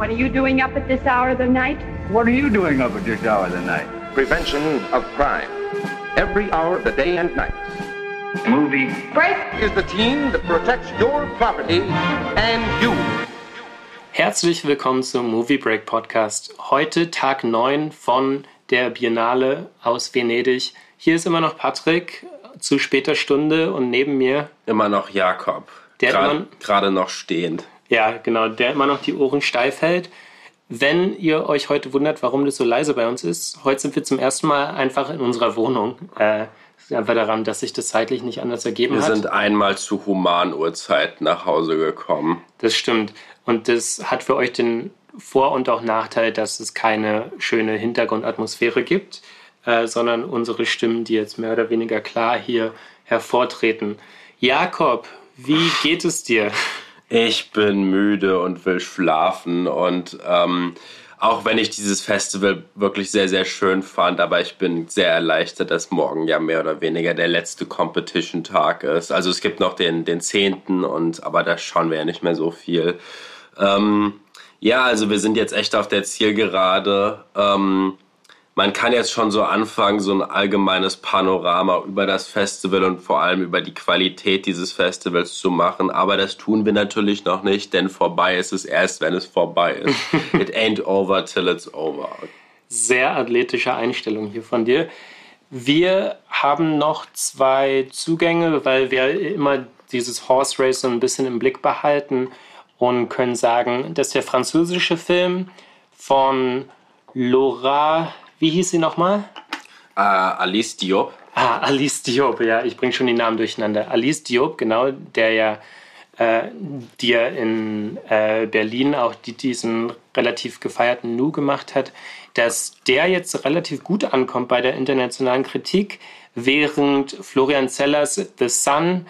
What are you doing up at this hour of the night? What are you doing up at this hour of the night? Prevention of crime. Every hour of the day and night. Movie. Break. Is the team that protects your property and you. Herzlich willkommen zum Movie Break Podcast. Heute Tag 9 von der Biennale aus Venedig. Hier ist immer noch Patrick zu später Stunde und neben mir Immer noch Jakob. Der immer- Gerade noch stehend. Ja, genau, der immer noch die Ohren steif hält. Wenn ihr euch heute wundert, warum das so leise bei uns ist, heute sind wir zum ersten Mal einfach in unserer Wohnung. Äh, ist einfach daran, dass sich das zeitlich nicht anders ergeben Wir hat. sind einmal zu Humanuhrzeit nach Hause gekommen. Das stimmt. Und das hat für euch den Vor- und auch Nachteil, dass es keine schöne Hintergrundatmosphäre gibt, äh, sondern unsere Stimmen, die jetzt mehr oder weniger klar hier hervortreten. Jakob, wie geht es dir? Ich bin müde und will schlafen und ähm, auch wenn ich dieses Festival wirklich sehr, sehr schön fand, aber ich bin sehr erleichtert, dass morgen ja mehr oder weniger der letzte Competition-Tag ist. Also es gibt noch den, den 10. und aber da schauen wir ja nicht mehr so viel. Ähm, ja, also wir sind jetzt echt auf der Zielgerade. Ähm, man kann jetzt schon so anfangen, so ein allgemeines Panorama über das Festival und vor allem über die Qualität dieses Festivals zu machen. Aber das tun wir natürlich noch nicht, denn vorbei ist es erst, wenn es vorbei ist. It ain't over till it's over. Sehr athletische Einstellung hier von dir. Wir haben noch zwei Zugänge, weil wir immer dieses Horse Race so ein bisschen im Blick behalten und können sagen, dass der französische Film von Laura, wie hieß sie nochmal? Äh, Alice Diop. Ah, Alice Diop, ja, ich bringe schon die Namen durcheinander. Alice Diop, genau, der ja, äh, ja in äh, Berlin auch die, diesen relativ gefeierten Nu gemacht hat, dass der jetzt relativ gut ankommt bei der internationalen Kritik, während Florian Zellers The Sun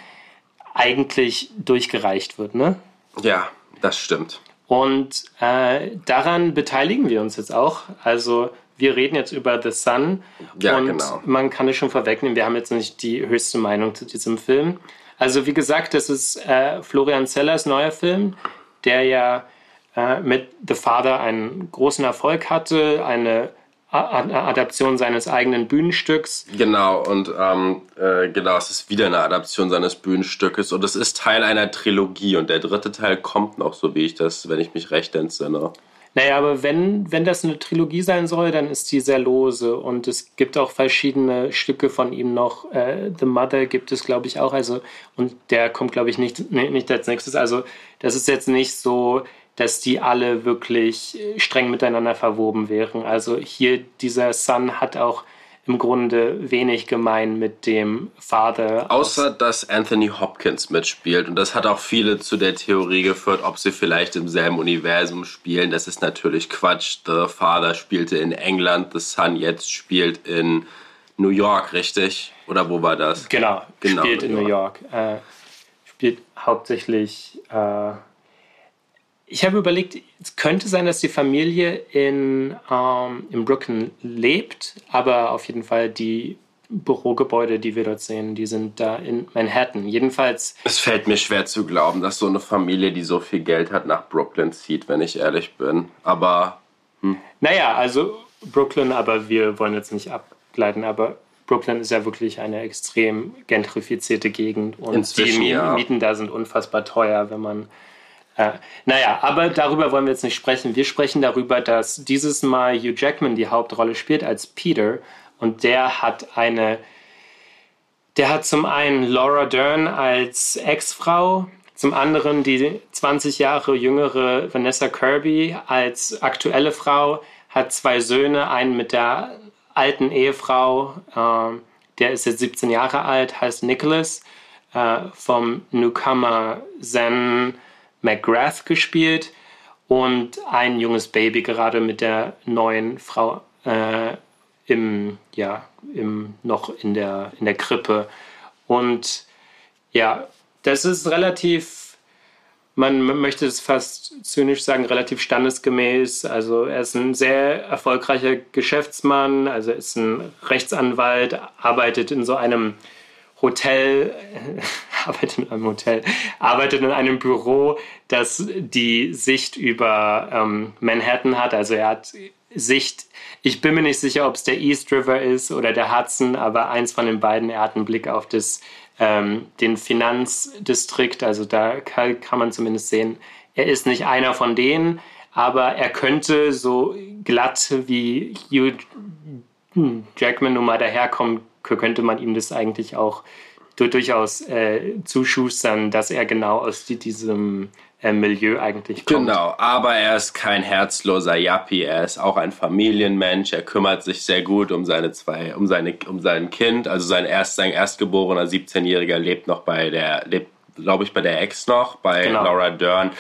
eigentlich durchgereicht wird, ne? Ja, das stimmt. Und äh, daran beteiligen wir uns jetzt auch. Also wir reden jetzt über The Sun Ja, und genau. man kann es schon vorwegnehmen, wir haben jetzt nicht die höchste Meinung zu diesem Film. Also wie gesagt, das ist äh, Florian Zellers neuer Film, der ja äh, mit The Father einen großen Erfolg hatte, eine Adaption seines eigenen Bühnenstücks. Genau, und ähm, äh, genau, es ist wieder eine Adaption seines Bühnenstückes und es ist Teil einer Trilogie und der dritte Teil kommt noch, so wie ich das, wenn ich mich recht entsinne. Naja, aber wenn, wenn das eine Trilogie sein soll, dann ist die sehr lose und es gibt auch verschiedene Stücke von ihm noch. Äh, The Mother gibt es, glaube ich, auch. Also, und der kommt, glaube ich, nicht, nicht als nächstes. Also, das ist jetzt nicht so, dass die alle wirklich äh, streng miteinander verwoben wären. Also, hier, dieser Son hat auch im Grunde wenig gemein mit dem Vater. Außer dass Anthony Hopkins mitspielt und das hat auch viele zu der Theorie geführt, ob sie vielleicht im selben Universum spielen. Das ist natürlich Quatsch. The Father spielte in England, The Son jetzt spielt in New York, richtig? Oder wo war das? Genau, Genau, spielt in New New York. Äh, spielt hauptsächlich. Äh, ich habe überlegt, es könnte sein, dass die Familie in, ähm, in Brooklyn lebt, aber auf jeden Fall die Bürogebäude, die wir dort sehen, die sind da in Manhattan. Jedenfalls, Es fällt mir schwer zu glauben, dass so eine Familie, die so viel Geld hat, nach Brooklyn zieht, wenn ich ehrlich bin. Aber naja, also Brooklyn, aber wir wollen jetzt nicht abgleiten, aber Brooklyn ist ja wirklich eine extrem gentrifizierte Gegend und Inzwischen, die Mieten, ja. Mieten da sind unfassbar teuer, wenn man. Äh, naja, aber darüber wollen wir jetzt nicht sprechen. Wir sprechen darüber, dass dieses Mal Hugh Jackman die Hauptrolle spielt als Peter und der hat eine. Der hat zum einen Laura Dern als Ex-Frau, zum anderen die 20 Jahre jüngere Vanessa Kirby als aktuelle Frau, hat zwei Söhne, einen mit der alten Ehefrau, ähm, der ist jetzt 17 Jahre alt, heißt Nicholas, äh, vom Newcomer Zen McGrath gespielt und ein junges Baby gerade mit der neuen Frau äh, im, ja, im, noch in der, in der Krippe. Und ja, das ist relativ, man möchte es fast zynisch sagen, relativ standesgemäß. Also er ist ein sehr erfolgreicher Geschäftsmann, also ist ein Rechtsanwalt, arbeitet in so einem Hotel, arbeitet in einem Hotel, arbeitet in einem Büro, das die Sicht über ähm, Manhattan hat. Also er hat Sicht, ich bin mir nicht sicher, ob es der East River ist oder der Hudson, aber eins von den beiden, er hat einen Blick auf das, ähm, den Finanzdistrikt, also da kann, kann man zumindest sehen, er ist nicht einer von denen, aber er könnte so glatt wie Hugh Jackman nun mal daherkommen, könnte man ihm das eigentlich auch durchaus äh, zuschustern, dass er genau aus diesem äh, Milieu eigentlich kommt. Genau, aber er ist kein herzloser Yappi, er ist auch ein Familienmensch, er kümmert sich sehr gut um seine zwei, um seine, um sein Kind, also sein erst, sein erstgeborener 17-Jähriger lebt noch bei der, lebt glaube ich, bei der Ex noch, bei genau. Laura Dern.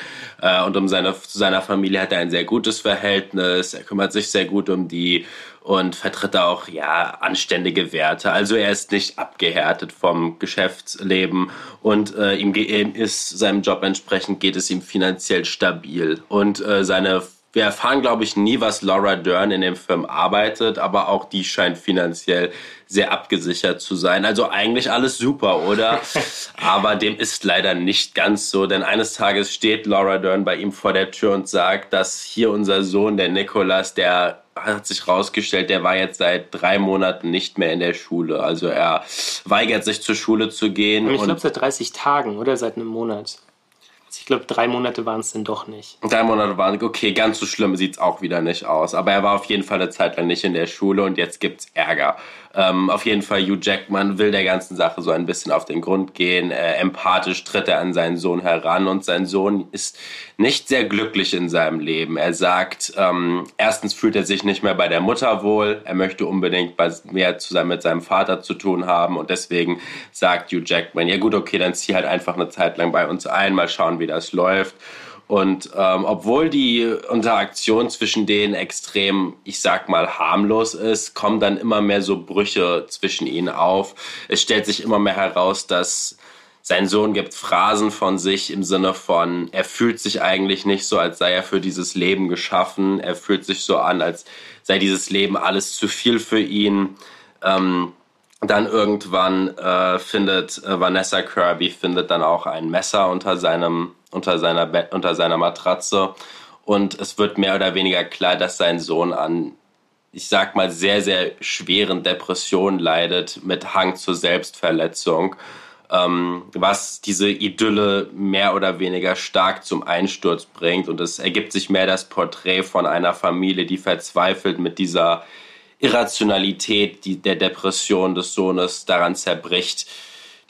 Äh, und um seine, zu seiner Familie hat er ein sehr gutes Verhältnis. Er kümmert sich sehr gut um die und vertritt auch ja anständige Werte. Also er ist nicht abgehärtet vom Geschäftsleben und äh, ihm ist seinem Job entsprechend geht es ihm finanziell stabil und äh, seine wir erfahren, glaube ich, nie, was Laura Dern in dem Film arbeitet, aber auch die scheint finanziell sehr abgesichert zu sein. Also eigentlich alles super, oder? aber dem ist leider nicht ganz so, denn eines Tages steht Laura Dern bei ihm vor der Tür und sagt, dass hier unser Sohn, der Nicholas, der hat sich rausgestellt, der war jetzt seit drei Monaten nicht mehr in der Schule. Also er weigert sich zur Schule zu gehen. Ich glaube seit 30 Tagen oder seit einem Monat. Glaube, drei Monate waren es denn doch nicht. Drei Monate waren, okay, ganz so schlimm sieht es auch wieder nicht aus. Aber er war auf jeden Fall eine Zeit lang nicht in der Schule und jetzt gibt es Ärger. Ähm, auf jeden Fall, Hugh Jackman will der ganzen Sache so ein bisschen auf den Grund gehen. Äh, empathisch tritt er an seinen Sohn heran und sein Sohn ist nicht sehr glücklich in seinem Leben. Er sagt, ähm, erstens fühlt er sich nicht mehr bei der Mutter wohl. Er möchte unbedingt mehr zusammen mit seinem Vater zu tun haben und deswegen sagt Hugh Jackman, ja gut, okay, dann zieh halt einfach eine Zeit lang bei uns ein, mal schauen, wie das läuft. Und ähm, obwohl die Interaktion zwischen denen extrem, ich sag mal, harmlos ist, kommen dann immer mehr so Brüche zwischen ihnen auf. Es stellt sich immer mehr heraus, dass sein Sohn gibt Phrasen von sich im Sinne von, er fühlt sich eigentlich nicht so, als sei er für dieses Leben geschaffen. Er fühlt sich so an, als sei dieses Leben alles zu viel für ihn. Ähm, dann irgendwann äh, findet äh, Vanessa Kirby findet dann auch ein Messer unter seinem unter seiner, Bett, unter seiner Matratze. Und es wird mehr oder weniger klar, dass sein Sohn an, ich sag mal, sehr, sehr schweren Depressionen leidet mit Hang zur Selbstverletzung. Ähm, was diese Idylle mehr oder weniger stark zum Einsturz bringt. Und es ergibt sich mehr das Porträt von einer Familie, die verzweifelt mit dieser Irrationalität die, der Depression des Sohnes daran zerbricht.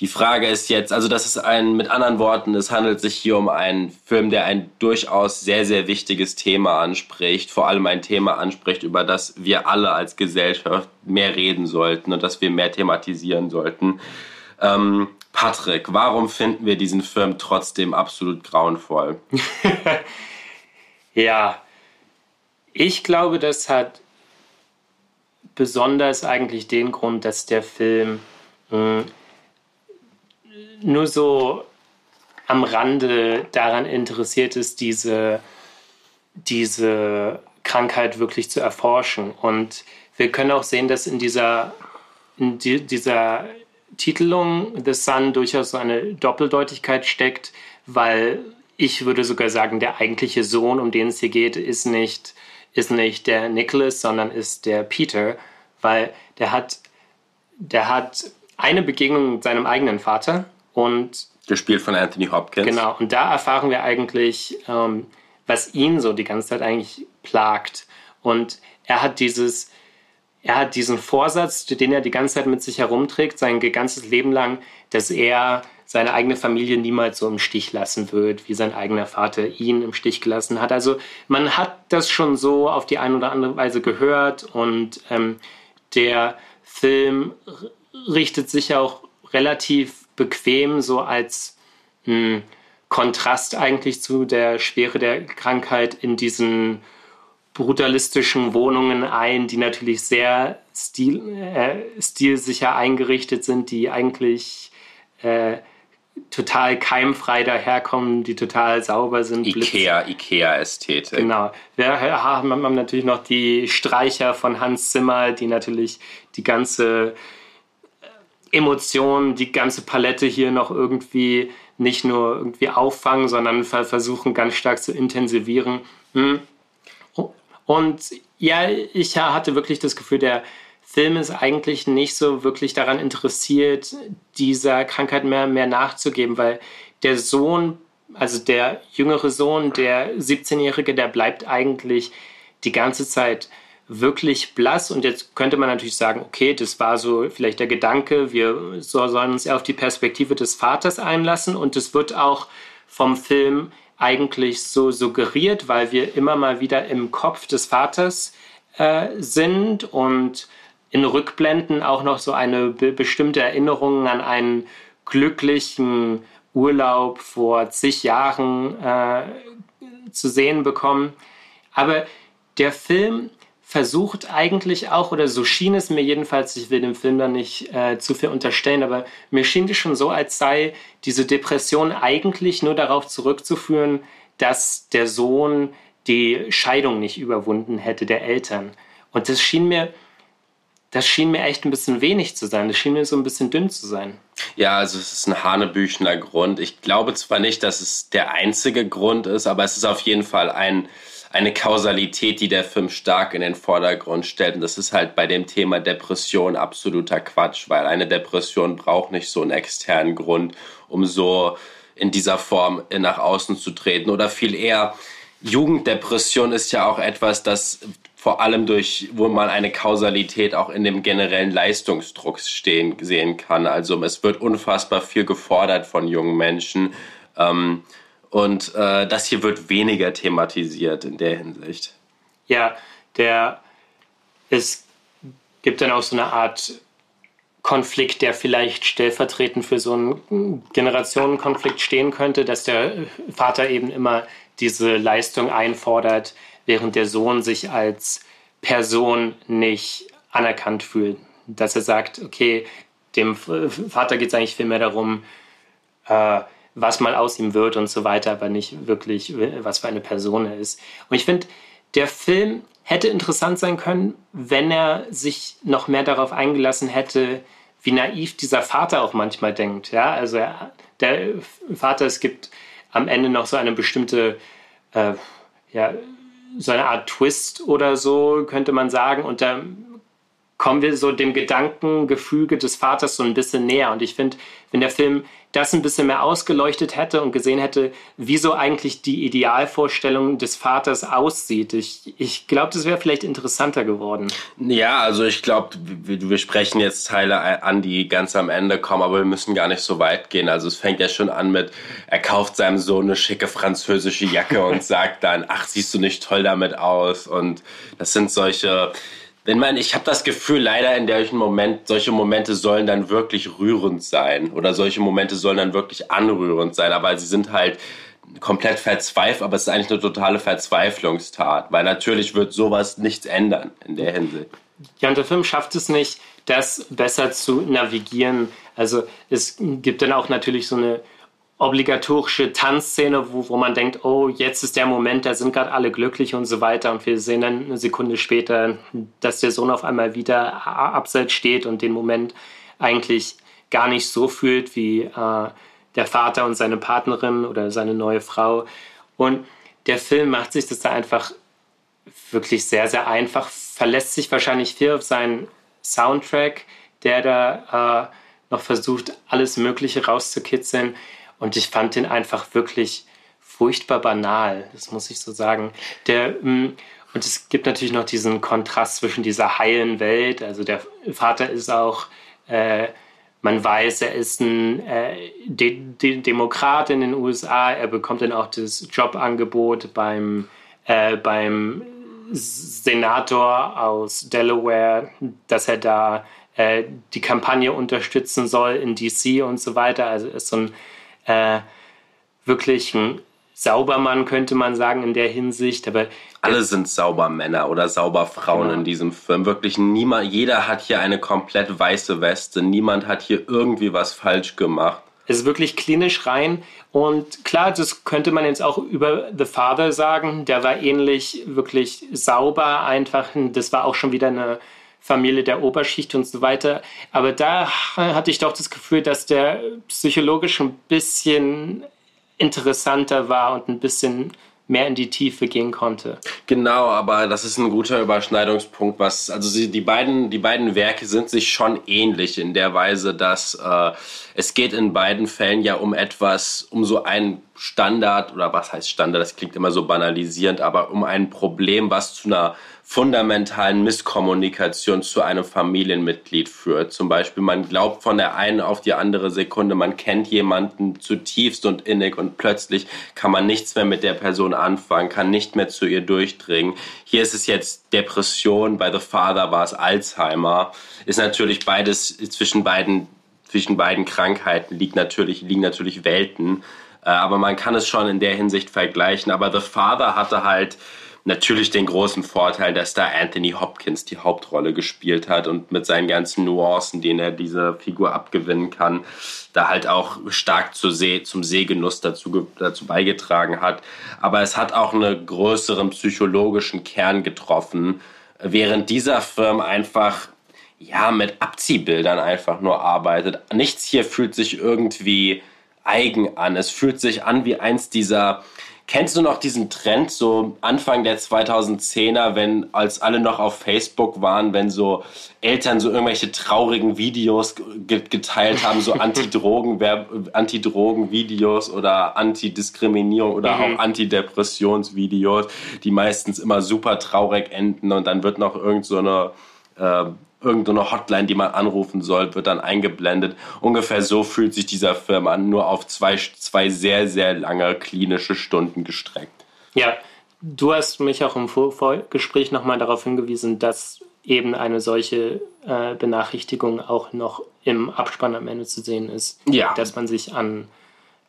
Die Frage ist jetzt, also das ist ein, mit anderen Worten, es handelt sich hier um einen Film, der ein durchaus sehr, sehr wichtiges Thema anspricht, vor allem ein Thema anspricht, über das wir alle als Gesellschaft mehr reden sollten und das wir mehr thematisieren sollten. Ähm, Patrick, warum finden wir diesen Film trotzdem absolut grauenvoll? ja, ich glaube, das hat besonders eigentlich den Grund, dass der Film hm, nur so am Rande daran interessiert ist, diese, diese Krankheit wirklich zu erforschen. Und wir können auch sehen, dass in dieser, in die, dieser Titelung The Sun durchaus so eine Doppeldeutigkeit steckt, weil ich würde sogar sagen, der eigentliche Sohn, um den es hier geht, ist nicht, ist nicht der Nicholas, sondern ist der Peter, weil der hat, der hat eine Begegnung mit seinem eigenen Vater und gespielt von Anthony Hopkins. Genau, und da erfahren wir eigentlich, ähm, was ihn so die ganze Zeit eigentlich plagt. Und er hat dieses, er hat diesen Vorsatz, den er die ganze Zeit mit sich herumträgt, sein ganzes Leben lang, dass er seine eigene Familie niemals so im Stich lassen wird, wie sein eigener Vater ihn im Stich gelassen hat. Also man hat das schon so auf die eine oder andere Weise gehört und ähm, der Film richtet sich auch relativ bequem, so als mh, hm, Kontrast eigentlich zu der Schwere der Krankheit in diesen brutalistischen Wohnungen ein, die natürlich sehr stil, äh, stilsicher eingerichtet sind, die eigentlich äh, total keimfrei daherkommen, die total sauber sind. Ikea, Ikea-Ästhetik. Genau. Wir haben natürlich noch die Streicher von Hans Zimmer, die natürlich die ganze Emotionen, die ganze Palette hier noch irgendwie nicht nur irgendwie auffangen, sondern versuchen ganz stark zu intensivieren. Hm. Und ja, ich hatte wirklich das Gefühl, der Film ist eigentlich nicht so wirklich daran interessiert, dieser Krankheit mehr, mehr nachzugeben, weil der Sohn, also der jüngere Sohn, der 17-Jährige, der bleibt eigentlich die ganze Zeit wirklich blass. Und jetzt könnte man natürlich sagen, okay, das war so vielleicht der Gedanke, wir sollen uns eher auf die Perspektive des Vaters einlassen. Und es wird auch vom Film eigentlich so suggeriert, weil wir immer mal wieder im Kopf des Vaters äh, sind und in Rückblenden auch noch so eine be bestimmte Erinnerung an einen glücklichen Urlaub vor zig Jahren äh, zu sehen bekommen. Aber der Film versucht eigentlich auch, oder so schien es mir jedenfalls, ich will dem Film da nicht äh, zu viel unterstellen, aber mir schien es schon so, als sei diese Depression eigentlich nur darauf zurückzuführen, dass der Sohn die Scheidung nicht überwunden hätte der Eltern. Und das schien mir das schien mir echt ein bisschen wenig zu sein. Das schien mir so ein bisschen dünn zu sein. Ja, also es ist ein hanebüchener Grund. Ich glaube zwar nicht, dass es der einzige Grund ist, aber es ist auf jeden Fall ein, eine Kausalität, die der Film stark in den Vordergrund stellt. Und das ist halt bei dem Thema Depression absoluter Quatsch, weil eine Depression braucht nicht so einen externen Grund, um so in dieser Form nach außen zu treten. Oder viel eher, Jugenddepression ist ja auch etwas, das vor allem durch, wo man eine Kausalität auch in dem generellen Leistungsdruck stehen, sehen kann. Also es wird unfassbar viel gefordert von jungen Menschen. Ähm, und äh, das hier wird weniger thematisiert in der Hinsicht. Ja, der es gibt dann auch so eine Art Konflikt, der vielleicht stellvertretend für so einen Generationenkonflikt stehen könnte, dass der Vater eben immer diese Leistung einfordert, während der Sohn sich als Person nicht anerkannt fühlt. Dass er sagt, okay, dem Vater geht es eigentlich viel mehr darum, äh, was mal aus ihm wird und so weiter, aber nicht wirklich, was für eine Person er ist. Und ich finde, der Film hätte interessant sein können, wenn er sich noch mehr darauf eingelassen hätte, wie naiv dieser Vater auch manchmal denkt. Ja, also er, der Vater, es gibt am Ende noch so eine bestimmte äh, ja, so eine Art Twist oder so, könnte man sagen. Und da kommen wir so dem Gedankengefüge des Vaters so ein bisschen näher. Und ich finde, wenn der Film das ein bisschen mehr ausgeleuchtet hätte und gesehen hätte, wie so eigentlich die Idealvorstellung des Vaters aussieht. Ich, ich glaube, das wäre vielleicht interessanter geworden. Ja, also ich glaube, wir, wir sprechen jetzt Teile an, die ganz am Ende kommen, aber wir müssen gar nicht so weit gehen. Also es fängt ja schon an mit, er kauft seinem Sohn eine schicke französische Jacke und sagt dann, ach, siehst du nicht toll damit aus? Und das sind solche wenn man, ich habe das Gefühl, leider in solchen Moment, solche Momente sollen dann wirklich rührend sein oder solche Momente sollen dann wirklich anrührend sein, aber sie sind halt komplett verzweifelt, aber es ist eigentlich eine totale Verzweiflungstat, weil natürlich wird sowas nichts ändern in der Hinsicht. Ja, und der Film schafft es nicht, das besser zu navigieren. Also es gibt dann auch natürlich so eine obligatorische Tanzszene, wo, wo man denkt, oh, jetzt ist der Moment, da sind gerade alle glücklich und so weiter. Und wir sehen dann eine Sekunde später, dass der Sohn auf einmal wieder abseits steht und den Moment eigentlich gar nicht so fühlt wie äh, der Vater und seine Partnerin oder seine neue Frau. Und der Film macht sich das da einfach wirklich sehr, sehr einfach, verlässt sich wahrscheinlich viel auf seinen Soundtrack, der da äh, noch versucht, alles Mögliche rauszukitzeln. Und ich fand den einfach wirklich furchtbar banal, das muss ich so sagen. Der, mm, und es gibt natürlich noch diesen Kontrast zwischen dieser heilen Welt. Also der Vater ist auch, äh, man weiß, er ist ein äh, De De Demokrat in den USA. Er bekommt dann auch das Jobangebot beim, äh, beim Senator aus Delaware, dass er da äh, die Kampagne unterstützen soll in DC und so weiter. Also ist so ein äh, wirklich ein Saubermann, könnte man sagen, in der Hinsicht. Aber alle sind Saubermänner oder Sauberfrauen genau. in diesem Film. Wirklich niemand, jeder hat hier eine komplett weiße Weste. Niemand hat hier irgendwie was falsch gemacht. Es ist wirklich klinisch rein. Und klar, das könnte man jetzt auch über The Father sagen. Der war ähnlich wirklich sauber einfach. Das war auch schon wieder eine Familie der Oberschicht und so weiter. Aber da hatte ich doch das Gefühl, dass der psychologisch ein bisschen interessanter war und ein bisschen mehr in die Tiefe gehen konnte. Genau, aber das ist ein guter Überschneidungspunkt, was also sie, die beiden die beiden Werke sind sich schon ähnlich in der Weise, dass äh, es geht in beiden Fällen ja um etwas, um so ein Standard oder was heißt Standard, das klingt immer so banalisierend, aber um ein Problem, was zu einer fundamentalen Misskommunikation zu einem Familienmitglied führt. Zum Beispiel, man glaubt von der einen auf die andere Sekunde, man kennt jemanden zutiefst und innig und plötzlich kann man nichts mehr mit der Person anfangen, kann nicht mehr zu ihr durchdringen. Hier ist es jetzt Depression, bei The Father war es Alzheimer. Ist natürlich beides zwischen beiden zwischen beiden Krankheiten liegt natürlich, liegen natürlich Welten. Äh, aber man kann es schon in der Hinsicht vergleichen. Aber The Father hatte halt natürlich den großen Vorteil, dass da Anthony Hopkins die Hauptrolle gespielt hat und mit seinen ganzen Nuancen, denen er diese Figur abgewinnen kann, da halt auch stark zu See, zum Sehgenuss dazu, dazu beigetragen hat. Aber es hat auch einen größeren psychologischen Kern getroffen, während dieser Film einfach ja mit Abziehbildern einfach nur arbeitet. Nichts hier fühlt sich irgendwie eigen an. Es fühlt sich an wie eins dieser Kennst du noch diesen Trend so Anfang der 2010er, wenn als alle noch auf Facebook waren, wenn so Eltern so irgendwelche traurigen Videos geteilt haben, so Anti-Drogen, Anti-Drogen-Videos oder Anti-Diskriminierung oder mhm. auch Antidepressionsvideos, die meistens immer super traurig enden und dann wird noch irgend so eine äh, irgendeine Hotline, die man anrufen soll, wird dann eingeblendet. Ungefähr so fühlt sich dieser Film an, nur auf zwei, zwei sehr, sehr lange klinische Stunden gestreckt. Ja, du hast mich auch im Vorgespräch nochmal darauf hingewiesen, dass eben eine solche äh, Benachrichtigung auch noch im Abspann am Ende zu sehen ist. Ja. Dass man sich an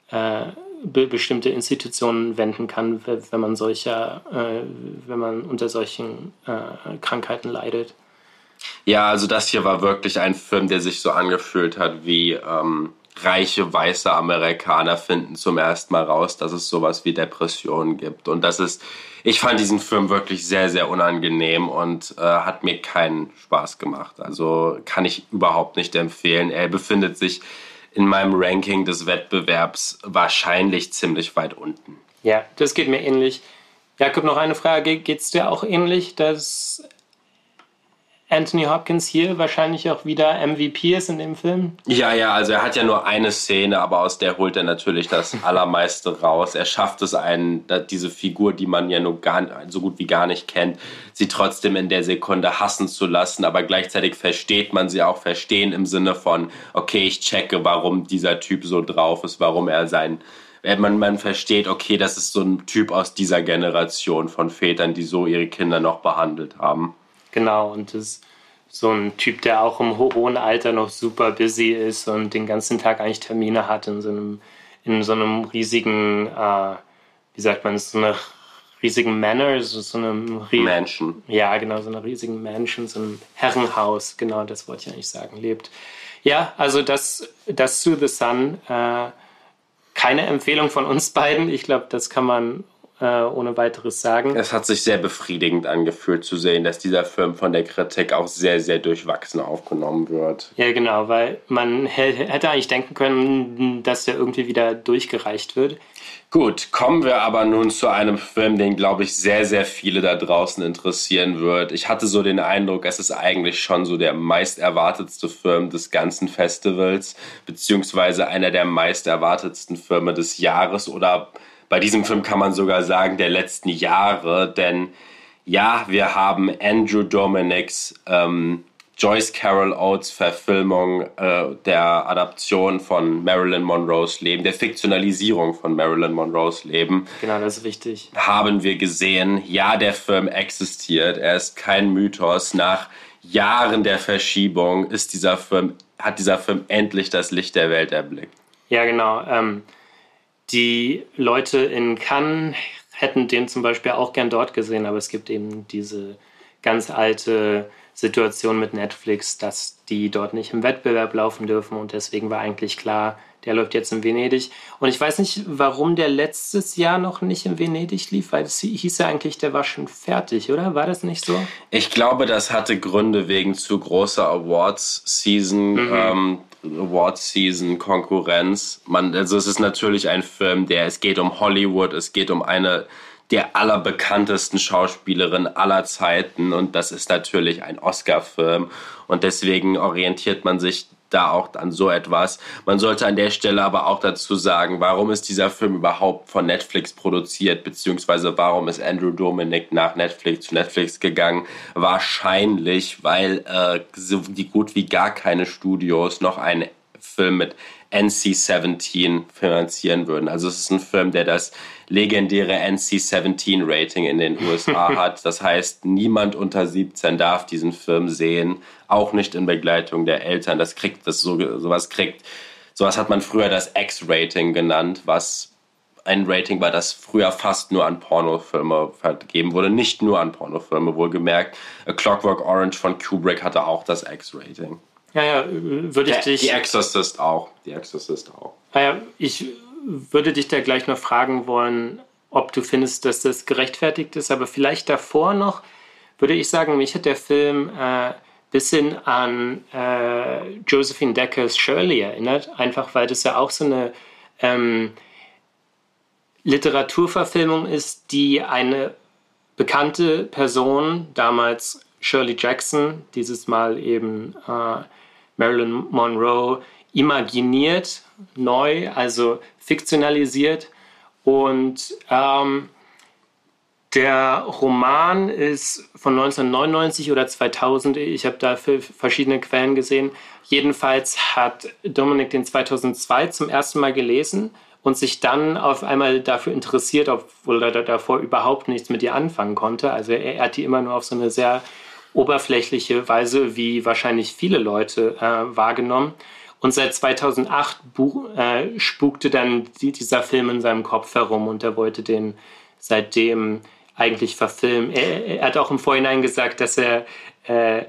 äh, be bestimmte Institutionen wenden kann, wenn man solcher, äh, wenn man unter solchen äh, Krankheiten leidet. Ja, also das hier war wirklich ein Film, der sich so angefühlt hat wie ähm, reiche weiße Amerikaner finden zum ersten Mal raus, dass es sowas wie Depressionen gibt. Und das ist, ich fand diesen Film wirklich sehr, sehr unangenehm und äh, hat mir keinen Spaß gemacht. Also kann ich überhaupt nicht empfehlen. Er befindet sich in meinem Ranking des Wettbewerbs wahrscheinlich ziemlich weit unten. Ja, das geht mir ähnlich. Jakob, noch eine Frage. Geht es dir auch ähnlich, dass Anthony Hopkins hier wahrscheinlich auch wieder MVP ist in dem Film. Ja, ja, also er hat ja nur eine Szene, aber aus der holt er natürlich das Allermeiste raus. Er schafft es einen, diese Figur, die man ja nur gar, so gut wie gar nicht kennt, sie trotzdem in der Sekunde hassen zu lassen, aber gleichzeitig versteht man sie auch verstehen im Sinne von, okay, ich checke, warum dieser Typ so drauf ist, warum er sein man, man versteht, okay, das ist so ein Typ aus dieser Generation von Vätern, die so ihre Kinder noch behandelt haben. Genau, und das ist so ein Typ, der auch im hohen Alter noch super busy ist und den ganzen Tag eigentlich Termine hat in so einem, in so einem riesigen, äh, wie sagt man, so einer riesigen Manor, so, so einem Mansion. Ja, genau, so einer riesigen Mansion, so einem Herrenhaus, genau, das wollte ich eigentlich sagen, lebt. Ja, also das, das To the Sun, äh, keine Empfehlung von uns beiden. Ich glaube, das kann man äh, ohne weiteres sagen. Es hat sich sehr befriedigend angefühlt zu sehen, dass dieser Film von der Kritik auch sehr, sehr durchwachsen aufgenommen wird. Ja, genau, weil man hätte eigentlich denken können, dass der irgendwie wieder durchgereicht wird. Gut, kommen wir aber nun zu einem Film, den, glaube ich, sehr, sehr viele da draußen interessieren wird. Ich hatte so den Eindruck, es ist eigentlich schon so der meist erwartetste Film des ganzen Festivals, beziehungsweise einer der meist erwartetsten Filme des Jahres oder bei diesem Film kann man sogar sagen, der letzten Jahre, denn ja, wir haben Andrew Dominics ähm, Joyce Carol Oates Verfilmung äh, der Adaption von Marilyn Monroes Leben, der Fiktionalisierung von Marilyn Monroes Leben. Genau, das ist wichtig. Haben wir gesehen. Ja, der Film existiert. Er ist kein Mythos. Nach Jahren der Verschiebung ist dieser Film, hat dieser Film endlich das Licht der Welt erblickt. Ja, genau. Ähm, die Leute in Cannes hätten den zum Beispiel auch gern dort gesehen, aber es gibt eben diese ganz alte Situation mit Netflix, dass die dort nicht im Wettbewerb laufen dürfen und deswegen war eigentlich klar, Der läuft jetzt in Venedig. Und ich weiß nicht, warum der letztes Jahr noch nicht in Venedig lief, weil es hieß ja eigentlich, der war schon fertig, oder? War das nicht so? Ich glaube, das hatte Gründe wegen zu großer Awards-Season. Mhm. Ähm, Award-Season-Konkurrenz. also es ist natürlich ein Film, der, es geht um Hollywood, es geht um eine der allerbekanntesten Schauspielerin aller Zeiten und das ist natürlich ein Oscar-Film und deswegen orientiert man sich da auch an so etwas. Man sollte an der Stelle aber auch dazu sagen, warum ist dieser Film überhaupt von Netflix produziert, beziehungsweise warum ist Andrew Dominic nach Netflix zu Netflix gegangen? Wahrscheinlich, weil äh, so gut wie gar keine Studios noch einen Film mit NC-17 finanzieren würden. Also es ist ein Film, der das legendäre NC-17-Rating in den USA hat. Das heißt, niemand unter 17 darf diesen Film sehen, auch nicht in Begleitung der Eltern. Das kriegt, das so, sowas kriegt, sowas hat man früher das X-Rating genannt, was ein Rating war, das früher fast nur an Pornofilme vergeben wurde. Nicht nur an Pornofilme, wohlgemerkt. A Clockwork Orange von Kubrick hatte auch das X-Rating. Ja, ja, würde ich der, dich. Die Exorcist auch. Die Exorcist auch. Ja, ich würde dich da gleich noch fragen wollen, ob du findest, dass das gerechtfertigt ist. Aber vielleicht davor noch würde ich sagen, mich hat der Film äh, bisschen an äh, Josephine Deckers Shirley erinnert, einfach weil das ja auch so eine ähm, Literaturverfilmung ist, die eine bekannte Person, damals Shirley Jackson, dieses Mal eben äh, Marilyn Monroe, imaginiert, neu, also fiktionalisiert. Und ähm, der Roman ist von 1999 oder 2000. Ich habe dafür verschiedene Quellen gesehen. Jedenfalls hat Dominik den 2002 zum ersten Mal gelesen und sich dann auf einmal dafür interessiert, obwohl er davor überhaupt nichts mit ihr anfangen konnte. Also er, hat die immer nur auf so eine sehr oberflächliche Weise, wie wahrscheinlich viele Leute äh, wahrgenommen. Und seit 2008 äh, spukte dann die, dieser Film in seinem Kopf herum und er wollte den seitdem eigentlich verfilmen. Er, er hat auch im Vorhinein gesagt, dass er äh,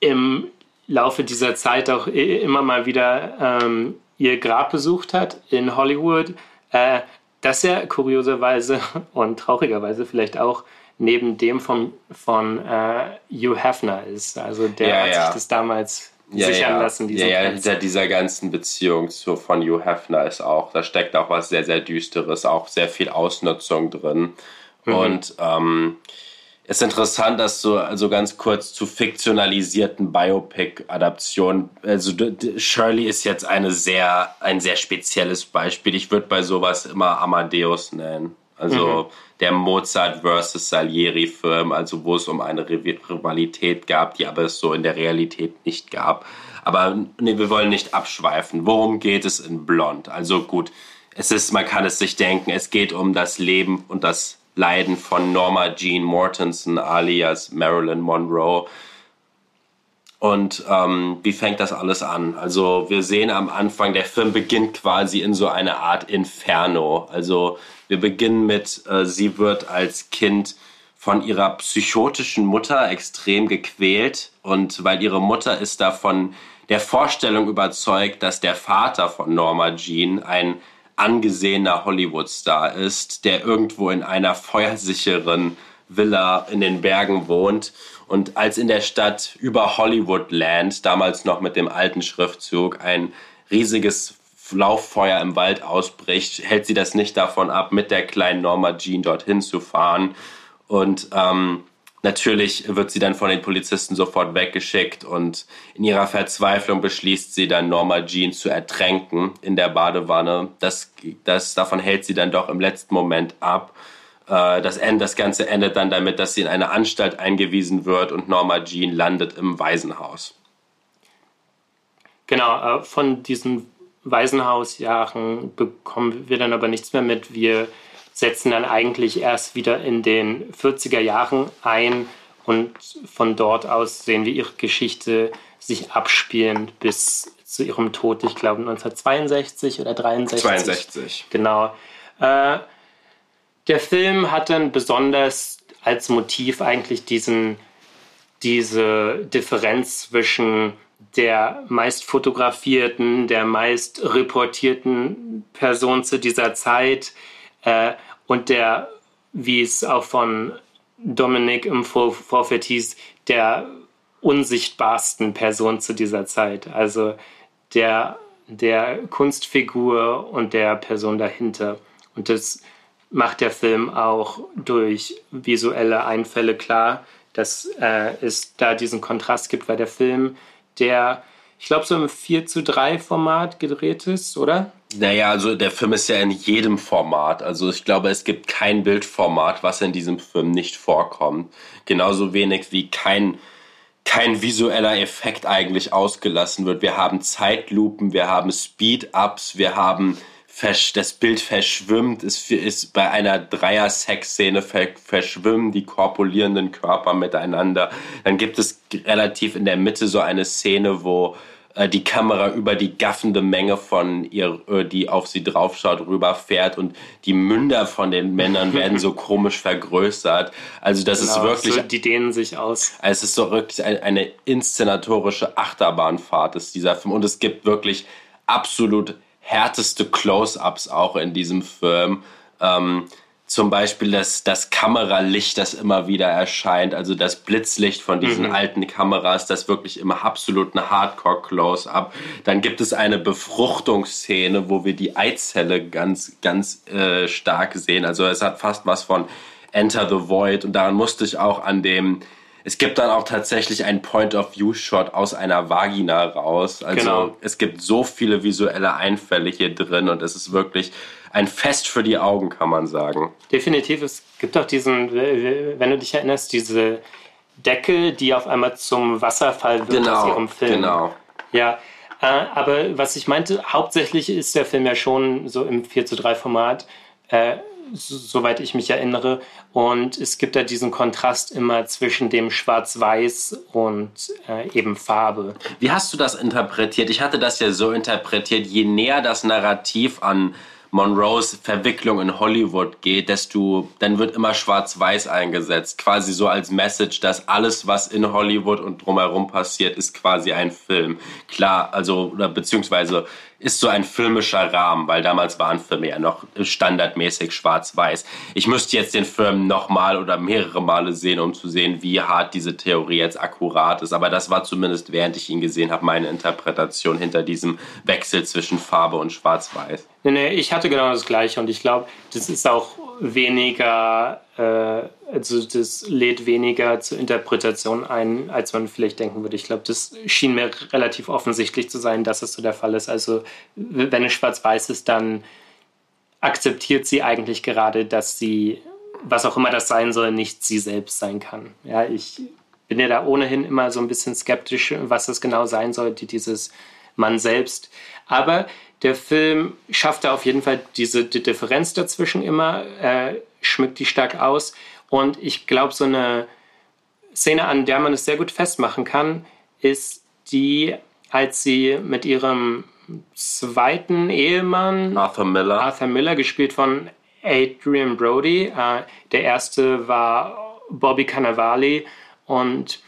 im Laufe dieser Zeit auch immer mal wieder ähm, ihr Grab besucht hat in Hollywood, äh, dass er kurioserweise und traurigerweise vielleicht auch neben dem von, von äh, Hugh Hefner ist. Also der ja, hat ja. sich das damals ja, sichern ja. lassen. Ja, ja, dieser, dieser ganzen Beziehung zu, von Hugh Hefner ist auch, da steckt auch was sehr, sehr Düsteres, auch sehr viel Ausnutzung drin. Mhm. Und ähm, ist interessant, dass so also ganz kurz zu fiktionalisierten Biopic-Adaptionen. Also Shirley ist jetzt eine sehr ein sehr spezielles Beispiel. Ich würde bei sowas immer Amadeus nennen. Also mhm. der Mozart versus Salieri-Film, also wo es um eine Rivalität gab, die aber es so in der Realität nicht gab. Aber nee, wir wollen nicht abschweifen. Worum geht es in Blond? Also gut, es ist, man kann es sich denken, es geht um das Leben und das Leiden von Norma Jean Mortensen alias Marilyn Monroe. Und ähm, wie fängt das alles an? Also wir sehen am Anfang, der Film beginnt quasi in so eine Art Inferno. Also wir beginnen mit, äh, sie wird als Kind von ihrer psychotischen Mutter extrem gequält und weil ihre Mutter ist davon der Vorstellung überzeugt, dass der Vater von Norma Jean ein angesehener Hollywood-Star ist, der irgendwo in einer feuersicheren Villa in den Bergen wohnt. Und als in der Stadt über Hollywoodland, damals noch mit dem alten Schriftzug, ein riesiges Lauffeuer im Wald ausbricht, hält sie das nicht davon ab, mit der kleinen Norma Jean dorthin zu fahren. Und ähm, natürlich wird sie dann von den Polizisten sofort weggeschickt und in ihrer Verzweiflung beschließt sie dann, Norma Jean zu ertränken in der Badewanne. Das, das, davon hält sie dann doch im letzten Moment ab. Äh, das, Ende, das Ganze endet dann damit, dass sie in eine Anstalt eingewiesen wird und Norma Jean landet im Waisenhaus. Genau, äh, von diesen Waisenhausjahren bekommen wir dann aber nichts mehr mit. Wir setzen dann eigentlich erst wieder in den 40er Jahren ein und von dort aus sehen wir ihre Geschichte sich abspielen bis zu ihrem Tod, ich glaube 1962 oder 63. 62. Genau. Äh, der Film hat dann besonders als Motiv eigentlich diesen, diese Differenz zwischen der meist fotografierten, der meist reportierten Person zu dieser Zeit äh, und der, wie es auch von Dominik im Vor Vorfeld hieß, der unsichtbarsten Person zu dieser Zeit. Also der, der Kunstfigur und der Person dahinter. Und das macht der Film auch durch visuelle Einfälle klar, dass äh, es da diesen Kontrast gibt, weil der Film, der, ich glaube, so im 4 zu 3 Format gedreht ist, oder? Naja, also der Film ist ja in jedem Format. Also ich glaube, es gibt kein Bildformat, was in diesem Film nicht vorkommt. Genauso wenig wie kein, kein visueller Effekt eigentlich ausgelassen wird. Wir haben Zeitlupen, wir haben Speed-Ups, wir haben das Bild verschwimmt, es ist bei einer Dreier-Sex-Szene verschwimmen die korpulierenden Körper miteinander. Dann gibt es relativ in der Mitte so eine Szene, wo äh, die Kamera über die gaffende Menge von ihr, äh, die auf sie draufschaut, rüberfährt und die Münder von den Männern werden so komisch vergrößert. Also das genau, ist wirklich. So, die dehnen sich aus. Es ist so wirklich eine, eine inszenatorische Achterbahnfahrt ist dieser Film und es gibt wirklich absolut härteste Close-ups auch in diesem Film. Ähm, zum Beispiel das, das Kameralicht, das immer wieder erscheint, also das Blitzlicht von diesen mhm. alten Kameras, das wirklich immer absolut ein Hardcore-Close-up. Dann gibt es eine Befruchtungsszene, wo wir die Eizelle ganz, ganz äh, stark sehen. Also es hat fast was von Enter the Void und daran musste ich auch an dem es gibt dann auch tatsächlich einen Point-of-View-Shot aus einer Vagina raus. Also genau. es gibt so viele visuelle Einfälle hier drin und es ist wirklich ein Fest für die Augen, kann man sagen. Definitiv. Es gibt auch diesen, wenn du dich erinnerst, diese Decke, die auf einmal zum Wasserfall wird genau, aus ihrem Film. Genau. Ja, äh, aber was ich meinte, hauptsächlich ist der Film ja schon so im 4 zu 3 Format. Äh, soweit ich mich erinnere. Und es gibt da diesen Kontrast immer zwischen dem Schwarz-Weiß und äh, eben Farbe. Wie hast du das interpretiert? Ich hatte das ja so interpretiert, je näher das Narrativ an Monroes Verwicklung in Hollywood geht, desto dann wird immer Schwarz-Weiß eingesetzt, quasi so als Message, dass alles, was in Hollywood und drumherum passiert, ist quasi ein Film. Klar, also oder beziehungsweise ist so ein filmischer Rahmen, weil damals waren Filme ja noch standardmäßig schwarz-weiß. Ich müsste jetzt den Film nochmal oder mehrere Male sehen, um zu sehen, wie hart diese Theorie jetzt akkurat ist. Aber das war zumindest, während ich ihn gesehen habe, meine Interpretation hinter diesem Wechsel zwischen Farbe und schwarz-weiß. Nee, nee, ich hatte genau das Gleiche und ich glaube, das ist auch weniger, äh, also das lädt weniger zur Interpretation ein, als man vielleicht denken würde. Ich glaube, das schien mir relativ offensichtlich zu sein, dass es so der Fall ist. Also wenn es schwarz-weiß ist, dann akzeptiert sie eigentlich gerade, dass sie, was auch immer das sein soll, nicht sie selbst sein kann. Ja, ich bin ja da ohnehin immer so ein bisschen skeptisch, was das genau sein soll, dieses Mann selbst. Aber der Film schafft da auf jeden Fall diese die Differenz dazwischen immer, äh, schmückt die stark aus. Und ich glaube, so eine Szene, an der man es sehr gut festmachen kann, ist die, als sie mit ihrem zweiten Ehemann Arthur Miller, Arthur Miller gespielt von Adrian Brody. Äh, der erste war Bobby Cannavale und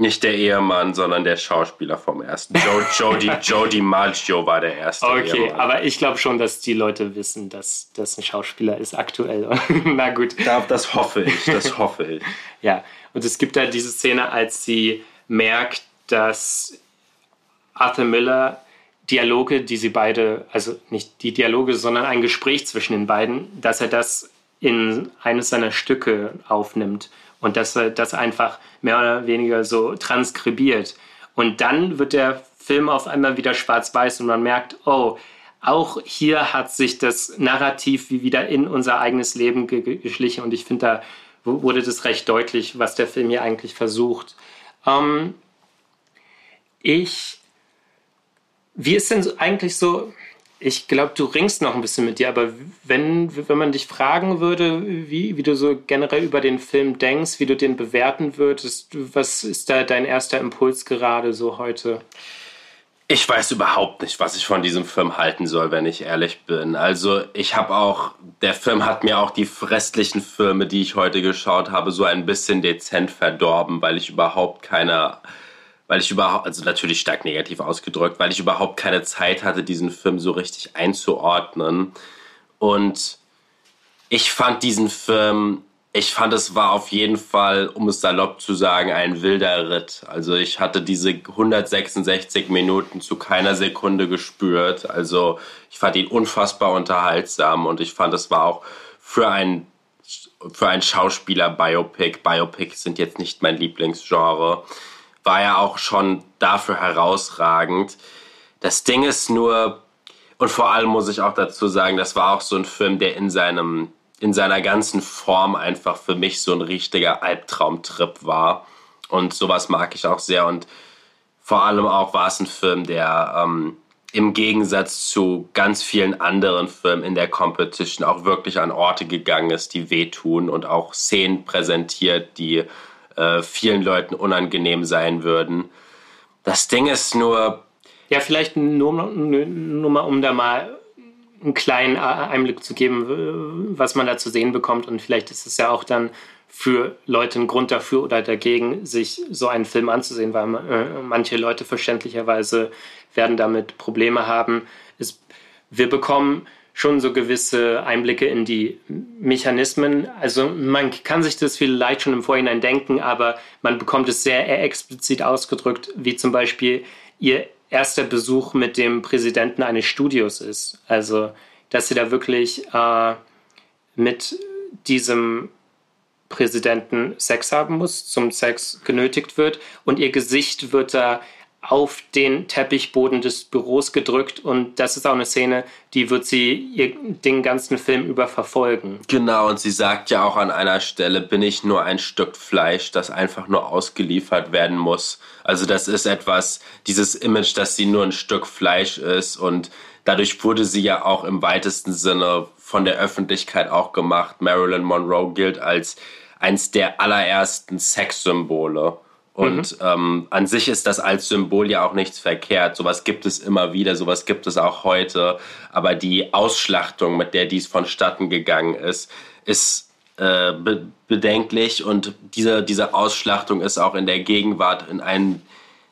nicht der Ehemann, sondern der Schauspieler vom ersten. Joe, Joe, Joe DiMaggio war der erste Okay, Ehemann. aber ich glaube schon, dass die Leute wissen, dass das ein Schauspieler ist aktuell. Na gut. Das hoffe ich, das hoffe ich. ja, und es gibt da diese Szene, als sie merkt, dass Arthur Miller Dialoge, die sie beide, also nicht die Dialoge, sondern ein Gespräch zwischen den beiden, dass er das in eines seiner Stücke aufnimmt und dass er das einfach mehr oder weniger so transkribiert. Und dann wird der Film auf einmal wieder schwarz-weiß und man merkt, oh, auch hier hat sich das Narrativ wie wieder in unser eigenes Leben ge geschlichen und ich finde, da wurde das recht deutlich, was der Film hier eigentlich versucht. Ähm, ich, wie ist denn eigentlich so, ich glaube, du ringst noch ein bisschen mit dir, aber wenn, wenn man dich fragen würde, wie, wie du so generell über den Film denkst, wie du den bewerten würdest, was ist da dein erster Impuls gerade so heute? Ich weiß überhaupt nicht, was ich von diesem Film halten soll, wenn ich ehrlich bin. Also ich habe auch, der Film hat mir auch die restlichen Filme, die ich heute geschaut habe, so ein bisschen dezent verdorben, weil ich überhaupt keine weil ich überhaupt, also natürlich stark negativ ausgedrückt, weil ich überhaupt keine Zeit hatte, diesen Film so richtig einzuordnen. Und ich fand diesen Film ich fand, es war auf jeden Fall, um es salopp zu sagen, ein wilder Ritt. Also ich hatte diese 166 Minuten zu keiner Sekunde gespürt. Also ich fand ihn unfassbar unterhaltsam und ich fand, es war auch für ein, für ein Schauspieler-Biopic, Biopics sind jetzt nicht mein Lieblingsgenre, war er auch schon dafür herausragend. Das Ding ist nur, und vor allem muss ich auch dazu sagen, das war auch so ein Film, der in seinem in seiner ganzen Form einfach für mich so ein richtiger Albtraumtrip war. Und sowas mag ich auch sehr. Und vor allem auch war es ein Film, der ähm, im Gegensatz zu ganz vielen anderen Filmen in der Competition auch wirklich an Orte gegangen ist, die wehtun und auch Szenen präsentiert, die äh, vielen Leuten unangenehm sein würden. Das Ding ist nur. Ja, vielleicht nur, nur mal, um da mal einen kleinen Einblick zu geben, was man da zu sehen bekommt. Und vielleicht ist es ja auch dann für Leute ein Grund dafür oder dagegen, sich so einen Film anzusehen, weil äh, manche Leute verständlicherweise werden damit Probleme haben. Es, wir bekommen schon so gewisse Einblicke in die Mechanismen. Also man kann sich das vielleicht schon im Vorhinein denken, aber man bekommt es sehr explizit ausgedrückt, wie zum Beispiel ihr erster Besuch mit dem Präsidenten eines Studios ist. Also, dass sie da wirklich äh, mit diesem Präsidenten Sex haben muss, zum Sex genötigt wird und ihr Gesicht wird da auf den Teppichboden des Büros gedrückt und das ist auch eine Szene, die wird sie den ganzen Film über verfolgen. Genau, und sie sagt ja auch an einer Stelle, bin ich nur ein Stück Fleisch, das einfach nur ausgeliefert werden muss. Also das ist etwas, dieses Image, dass sie nur ein Stück Fleisch ist und dadurch wurde sie ja auch im weitesten Sinne von der Öffentlichkeit auch gemacht. Marilyn Monroe gilt als eins der allerersten Sexsymbole. Und mhm. ähm, an sich ist das als Symbol ja auch nichts verkehrt. Sowas gibt es immer wieder, sowas gibt es auch heute. Aber die Ausschlachtung, mit der dies vonstatten gegangen ist, ist äh, be bedenklich. Und diese, diese Ausschlachtung ist auch in der Gegenwart in einen,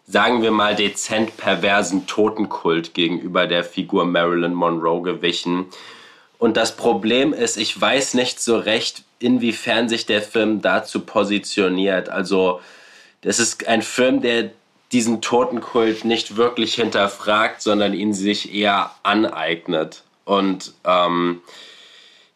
sagen wir mal, dezent perversen Totenkult gegenüber der Figur Marilyn Monroe gewichen. Und das Problem ist, ich weiß nicht so recht, inwiefern sich der Film dazu positioniert. Also das ist ein Film, der diesen Totenkult nicht wirklich hinterfragt, sondern ihn sich eher aneignet. Und ähm,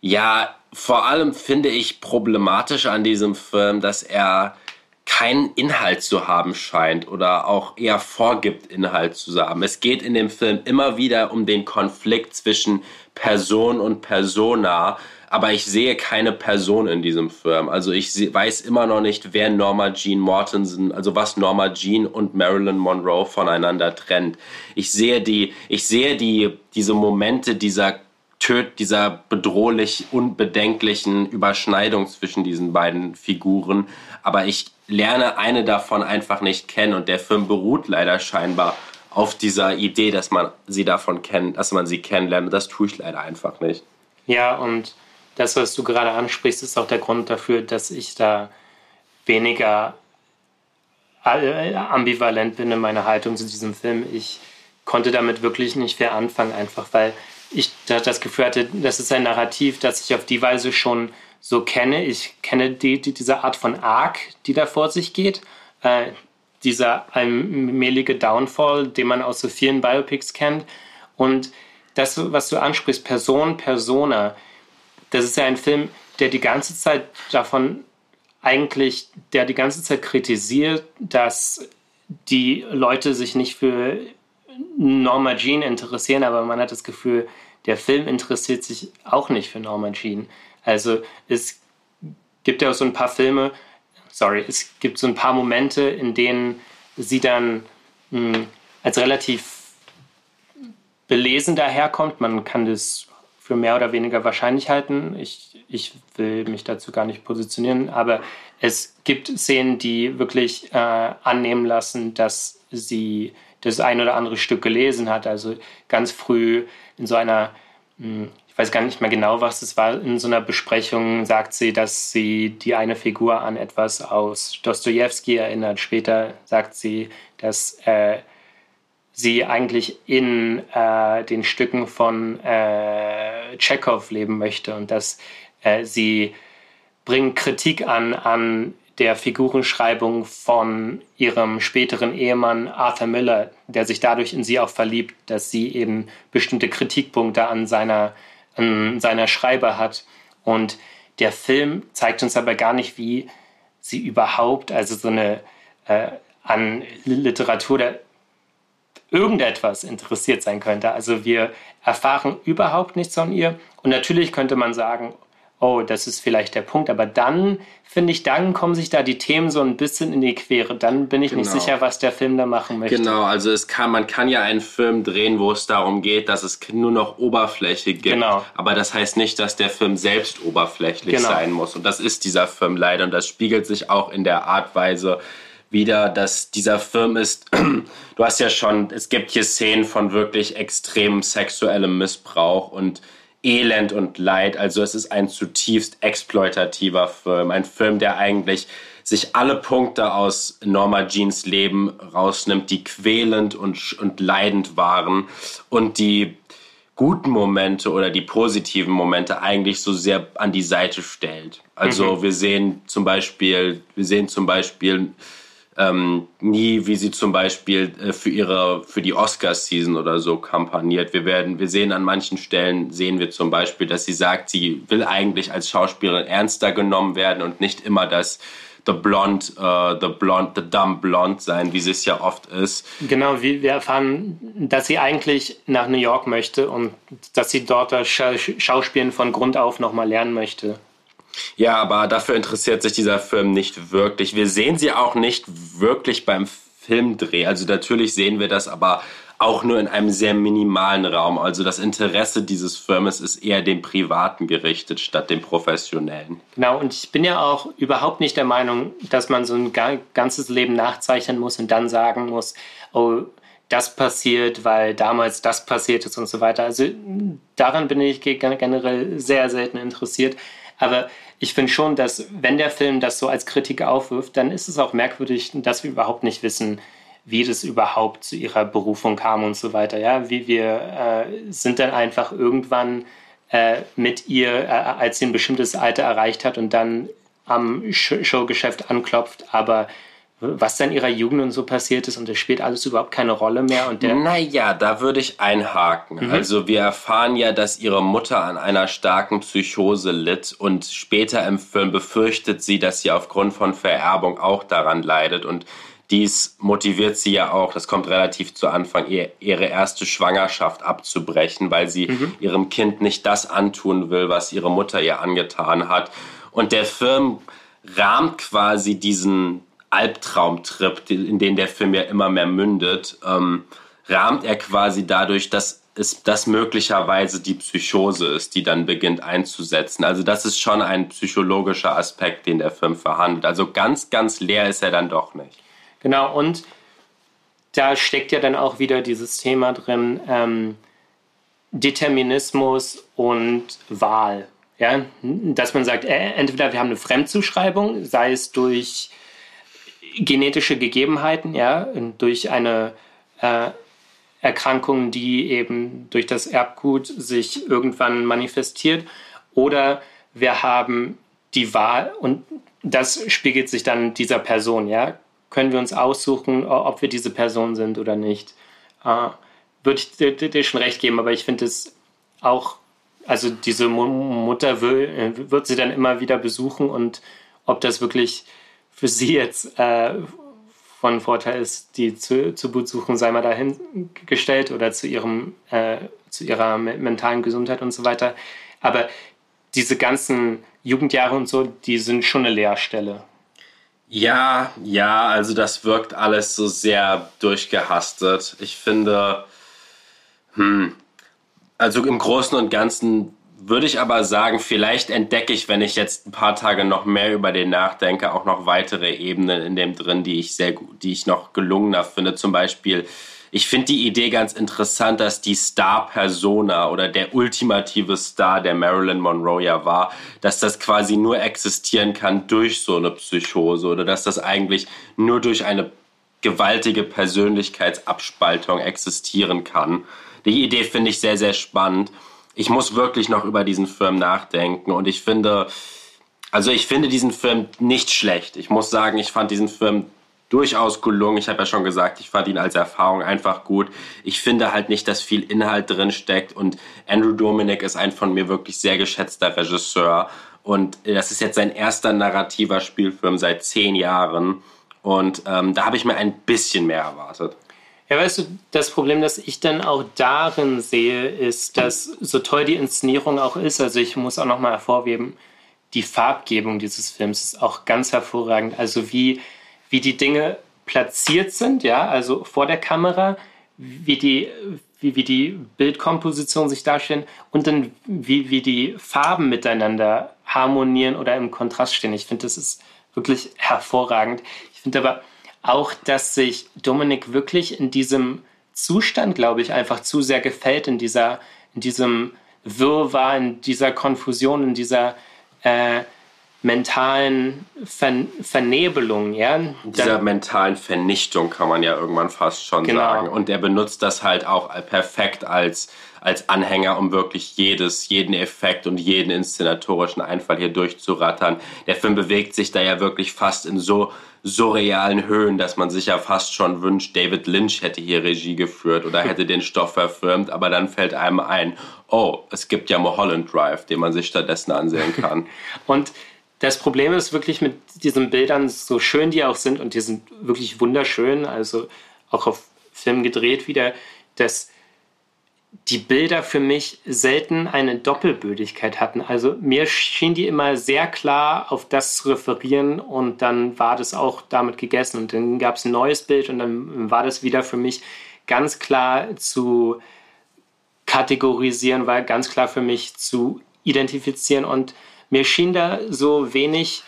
ja, vor allem finde ich problematisch an diesem Film, dass er keinen Inhalt zu haben scheint oder auch eher vorgibt, Inhalt zu haben. Es geht in dem Film immer wieder um den Konflikt zwischen Person und Persona, aber ich sehe keine Person in diesem Film. Also ich weiß immer noch nicht, wer Norma Jean Mortensen, also was Norma Jean und Marilyn Monroe voneinander trennt. Ich sehe die, ich sehe die, diese Momente dieser Töt, dieser bedrohlich unbedenklichen Überschneidung zwischen diesen beiden Figuren, aber ich lerne eine davon einfach nicht kennen und der Film beruht leider scheinbar auf dieser Idee, dass man sie davon kennt, dass man sie kennenlernt. Das tue ich leider einfach nicht. Ja, und das, was du gerade ansprichst, ist auch der Grund dafür, dass ich da weniger ambivalent bin in meiner Haltung zu diesem Film. Ich konnte damit wirklich nicht viel anfangen, einfach weil ich das Gefühl hatte, das ist ein Narrativ, das ich auf die Weise schon so kenne. Ich kenne die, die, diese Art von Arc, die da vor sich geht. Äh, dieser allmähliche Downfall, den man aus so vielen Biopics kennt. Und das, was du ansprichst, Person, Persona, das ist ja ein Film, der die ganze Zeit davon eigentlich, der die ganze Zeit kritisiert, dass die Leute sich nicht für Norma Jean interessieren, aber man hat das Gefühl, der Film interessiert sich auch nicht für Norma Jean. Also es gibt ja so ein paar Filme, sorry, es gibt so ein paar Momente, in denen sie dann mh, hm, als relativ belesen daherkommt. Man kann das für mehr oder weniger wahrscheinlich halten. Ich, ich will mich dazu gar nicht positionieren, aber es gibt Szenen, die wirklich äh, annehmen lassen, dass sie das ein oder andere Stück gelesen hat. Also ganz früh in so einer hm, ich weiß gar nicht mehr genau, was es war. In so einer Besprechung sagt sie, dass sie die eine Figur an etwas aus Dostoevsky erinnert. Später sagt sie, dass äh, sie eigentlich in äh, den Stücken von äh, Tschechow leben möchte und dass äh, sie bringt Kritik an an der Figurenschreibung von ihrem späteren Ehemann Arthur Miller, der sich dadurch in sie auch verliebt, dass sie eben bestimmte Kritikpunkte an seiner, an seiner Schreiber hat. Und der Film zeigt uns aber gar nicht, wie sie überhaupt, also so eine äh, an Literatur oder irgendetwas interessiert sein könnte. Also wir erfahren überhaupt nichts von ihr. Und natürlich könnte man sagen, oh, das ist vielleicht der Punkt. Aber dann, finde ich, dann kommen sich da die Themen so ein bisschen in die Quere. Dann bin ich genau. nicht sicher, was der Film da machen möchte. Genau, also es kann, man kann ja einen Film drehen, wo es darum geht, dass es nur noch Oberfläche gibt. Genau. Aber das heißt nicht, dass der Film selbst oberflächlich genau. sein muss. Und das ist dieser Film leider. Und das spiegelt sich auch in der Art Weise wieder, dass dieser Film ist, du hast ja schon, es gibt hier Szenen von wirklich extrem sexuellem Missbrauch und Elend und Leid. Also es ist ein zutiefst exploitativer Film. Ein Film, der eigentlich sich alle Punkte aus Norma Jeans Leben rausnimmt, die quälend und, und leidend waren und die guten Momente oder die positiven Momente eigentlich so sehr an die Seite stellt. Also mhm. wir sehen zum Beispiel, wir sehen zum Beispiel ähm, nie, wie sie zum Beispiel äh, für ihre für die Oscars-Season oder so kampagniert. Wir werden, wir sehen an manchen Stellen sehen wir zum Beispiel, dass sie sagt, sie will eigentlich als Schauspielerin ernster genommen werden und nicht immer das the blonde, uh, the blonde, the dumb blonde sein, wie sie es ja oft ist. Genau, wir erfahren, dass sie eigentlich nach New York möchte und dass sie dort das Schauspielen von Grund auf nochmal lernen möchte. Ja, aber dafür interessiert sich dieser Film nicht wirklich. Wir sehen sie auch nicht wirklich beim Filmdreh. Also natürlich sehen wir das, aber auch nur in einem sehr minimalen Raum. Also das Interesse dieses Filmes ist eher dem Privaten gerichtet statt dem Professionellen. Genau, und ich bin ja auch überhaupt nicht der Meinung, dass man so ein ganzes Leben nachzeichnen muss und dann sagen muss, oh, das passiert, weil damals das passiert ist und so weiter. Also daran bin ich generell sehr selten interessiert. Aber ich finde schon, dass wenn der Film das so als Kritik aufwirft, dann ist es auch merkwürdig, dass wir überhaupt nicht wissen, wie das überhaupt zu ihrer Berufung kam und so weiter. Ja, wie wir äh, sind dann einfach irgendwann äh, mit ihr, äh, als sie ein bestimmtes Alter erreicht hat und dann am Showgeschäft anklopft, aber was dann in ihrer Jugend und so passiert ist und das spielt alles überhaupt keine Rolle mehr. Und der naja, da würde ich einhaken. Mhm. Also wir erfahren ja, dass ihre Mutter an einer starken Psychose litt und später im Film befürchtet sie, dass sie aufgrund von Vererbung auch daran leidet und dies motiviert sie ja auch, das kommt relativ zu Anfang, ihr, ihre erste Schwangerschaft abzubrechen, weil sie mhm. ihrem Kind nicht das antun will, was ihre Mutter ihr angetan hat. Und der Film rahmt quasi diesen, Albtraumtrip, in den der Film ja immer mehr mündet, ähm, rahmt er quasi dadurch, dass es das möglicherweise die Psychose ist, die dann beginnt einzusetzen. Also das ist schon ein psychologischer Aspekt, den der Film verhandelt. Also ganz, ganz leer ist er dann doch nicht. Genau, und da steckt ja dann auch wieder dieses Thema drin, ähm, Determinismus und Wahl. Ja? Dass man sagt, äh, entweder wir haben eine Fremdzuschreibung, sei es durch genetische Gegebenheiten, ja, durch eine äh, Erkrankung, die eben durch das Erbgut sich irgendwann manifestiert, oder wir haben die Wahl und das spiegelt sich dann dieser Person, ja. Können wir uns aussuchen, ob wir diese Person sind oder nicht? Äh, würde ich dir, dir, schon recht geben, aber ich finde es auch, also diese Mutter will, wird sie dann immer wieder besuchen und ob das wirklich für sie jetzt äh, von Vorteil ist, die zu, zu suchen, sei mal dahingestellt oder zu, ihrem, äh, zu ihrer mentalen Gesundheit und so weiter. Aber diese ganzen Jugendjahre und so, die sind schon eine Leerstelle. Ja, ja, also das wirkt alles so sehr durchgehastet. Ich finde, hm, also im Großen und Ganzen würde ich aber sagen, vielleicht entdecke ich, wenn ich jetzt ein paar Tage noch mehr über den nachdenke, auch noch weitere Ebenen in dem drin, die ich sehr gut, die ich noch gelungener finde. Zum Beispiel, ich finde die Idee ganz interessant, dass die Star-Persona oder der ultimative Star, der Marilyn Monroe ja war, dass das quasi nur existieren kann durch so eine Psychose oder dass das eigentlich nur durch eine gewaltige Persönlichkeitsabspaltung existieren kann. Die Idee finde ich sehr, sehr spannend ich muss wirklich noch über diesen Film nachdenken und ich finde, also ich finde diesen Film nicht schlecht. Ich muss sagen, ich fand diesen Film durchaus gelungen. Ich habe ja schon gesagt, ich fand ihn als Erfahrung einfach gut. Ich finde halt nicht, dass viel Inhalt drin steckt und Andrew Dominic ist ein von mir wirklich sehr geschätzter Regisseur und das ist jetzt sein erster narrativer Spielfilm seit zehn Jahren und ähm, da habe ich mir ein bisschen mehr erwartet. Ja, weißt du, das Problem, das ich dann auch darin sehe, ist, dass so toll die Inszenierung auch ist, also ich muss auch nochmal hervorheben, die Farbgebung dieses Films ist auch ganz hervorragend. Also wie, wie die Dinge platziert sind, ja, also vor der Kamera, wie die, wie, wie die Bildkomposition sich darstellen und dann wie, wie die Farben miteinander harmonieren oder im Kontrast stehen. Ich finde, das ist wirklich hervorragend. Ich finde aber, auch, dass sich Dominik wirklich in diesem Zustand, glaube ich, einfach zu sehr gefällt, in, dieser, in diesem Wirrwarr, in dieser Konfusion, in dieser äh, mentalen Ver Vernebelung, ja. Dieser mentalen Vernichtung kann man ja irgendwann fast schon genau. sagen. Und er benutzt das halt auch perfekt als, als Anhänger, um wirklich jedes, jeden Effekt und jeden inszenatorischen Einfall hier durchzurattern. Der Film bewegt sich da ja wirklich fast in so surrealen Höhen, dass man sich ja fast schon wünscht, David Lynch hätte hier Regie geführt oder hätte den Stoff verfilmt, aber dann fällt einem ein, oh, es gibt ja Mulholland Drive, den man sich stattdessen ansehen kann. und das Problem ist wirklich mit diesen Bildern, so schön die auch sind, und die sind wirklich wunderschön, also auch auf Film gedreht wieder, dass die Bilder für mich selten eine Doppelbödigkeit hatten. Also mir schien die immer sehr klar auf das zu referieren und dann war das auch damit gegessen und dann gab es ein neues Bild und dann war das wieder für mich ganz klar zu kategorisieren, war ganz klar für mich zu identifizieren und mir schien da so wenig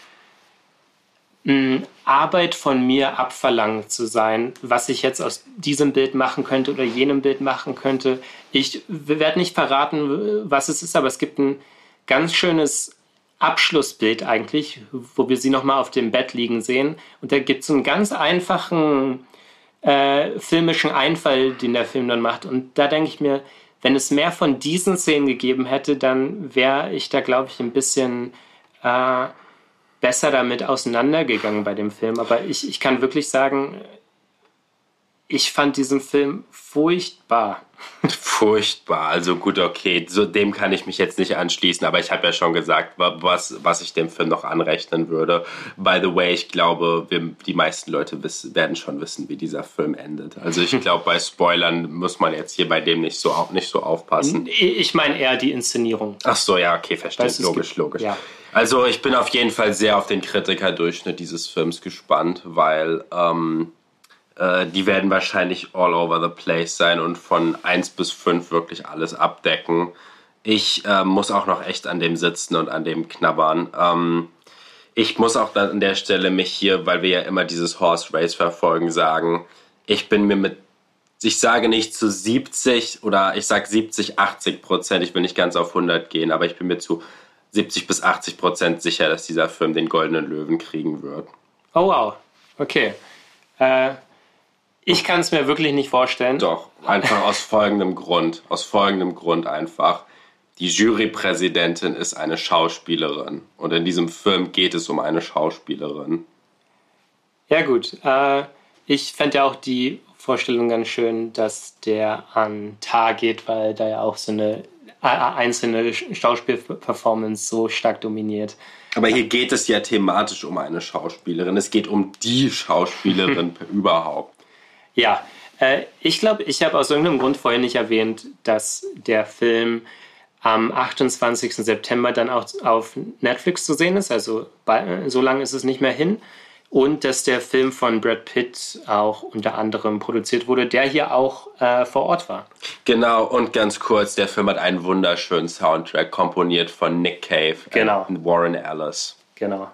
Arbeit von mir abverlangt zu sein, was ich jetzt aus diesem Bild machen könnte oder jenem Bild machen könnte. Ich werde nicht verraten, was es ist, aber es gibt ein ganz schönes Abschlussbild eigentlich, wo wir sie nochmal auf dem Bett liegen sehen. Und da gibt es einen ganz einfachen äh, filmischen Einfall, den der Film dann macht. Und da denke ich mir, wenn es mehr von diesen Szenen gegeben hätte, dann wäre ich da, glaube ich, ein bisschen... Äh, besser damit auseinandergegangen bei dem Film. Aber ich, ich kann wirklich sagen, ich fand diesen Film furchtbar. Furchtbar, also gut, okay, so dem kann ich mich jetzt nicht anschließen, aber ich habe ja schon gesagt, was, was ich dem Film noch anrechnen würde. By the way, ich glaube, wir, die meisten Leute wissen, werden schon wissen, wie dieser Film endet. Also ich glaube, bei Spoilern muss man jetzt hier bei dem nicht so, nicht so aufpassen. Ich meine eher die Inszenierung. Ach so, ja, okay, verstehe. Logisch, logisch. Ja. Also ich bin auf jeden Fall sehr auf den Kritikerdurchschnitt dieses Films gespannt, weil ähm, äh, die werden wahrscheinlich all over the place sein und von 1 bis 5 wirklich alles abdecken. Ich äh, muss auch noch echt an dem sitzen und an dem knabbern. Ähm, ich muss auch an der Stelle mich hier, weil wir ja immer dieses Horse Race verfolgen, sagen, ich bin mir mit, ich sage nicht zu 70 oder ich sage 70, 80 Prozent, ich will nicht ganz auf 100 gehen, aber ich bin mir zu 70 bis 80 Prozent sicher, dass dieser Film den Goldenen Löwen kriegen wird. Oh wow, okay. Äh, ich kann es mir wirklich nicht vorstellen. Doch, einfach aus folgendem Grund. Aus folgendem Grund einfach. Die Jurypräsidentin ist eine Schauspielerin und in diesem Film geht es um eine Schauspielerin. Ja gut, äh, ich fände ja auch die Vorstellung ganz schön, dass der an Tar geht, weil da ja auch so eine einzelne Schauspielperformance so stark dominiert. Aber hier geht es ja thematisch um eine Schauspielerin. Es geht um die Schauspielerin überhaupt. Ja, äh, ich glaube, ich habe aus irgendeinem Grund vorher nicht erwähnt, dass der Film am 28. September dann auch auf Netflix zu sehen ist. Also bei, so lange ist es nicht mehr hin. und dass der Film von Brad Pitt auch unter anderem produziert wurde, der hier auch äh, vor Ort war. Genau, und ganz kurz, der Film hat einen wunderschönen Soundtrack komponiert von Nick Cave genau. und Warren Ellis. Genau.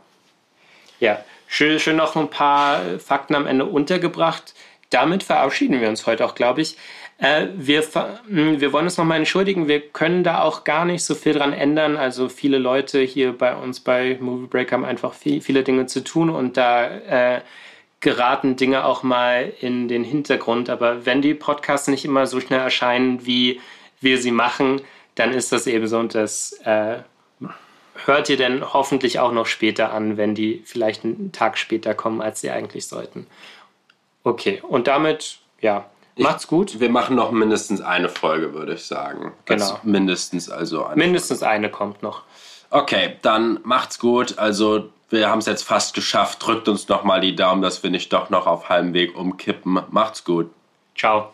Ja, schön, schön noch ein paar Fakten am Ende untergebracht. Damit verabschieden wir uns heute auch, glaube ich. Äh, wir, hm, wir wollen uns nochmal entschuldigen. Wir können da auch gar nicht so viel dran ändern. Also viele Leute hier bei uns bei Movie Break haben einfach viel, viele Dinge zu tun und da äh, geraten Dinge auch mal in den Hintergrund. Aber wenn die Podcasts nicht immer so schnell erscheinen, wie wir sie machen, dann ist das eben so und das äh, hört ihr denn hoffentlich auch noch später an, wenn die vielleicht einen Tag später kommen, als sie eigentlich sollten. Okay, und damit, ja, Macht's gut. Wir machen noch mindestens eine Folge, würde ich sagen. Genau. mindestens also eine. Mindestens Folge. eine kommt noch. Okay, dann macht's gut. Also wir haben es jetzt fast geschafft. Drückt uns noch mal die Daumen, dass wir nicht doch noch auf halbem Weg umkippen. Macht's gut. Ciao.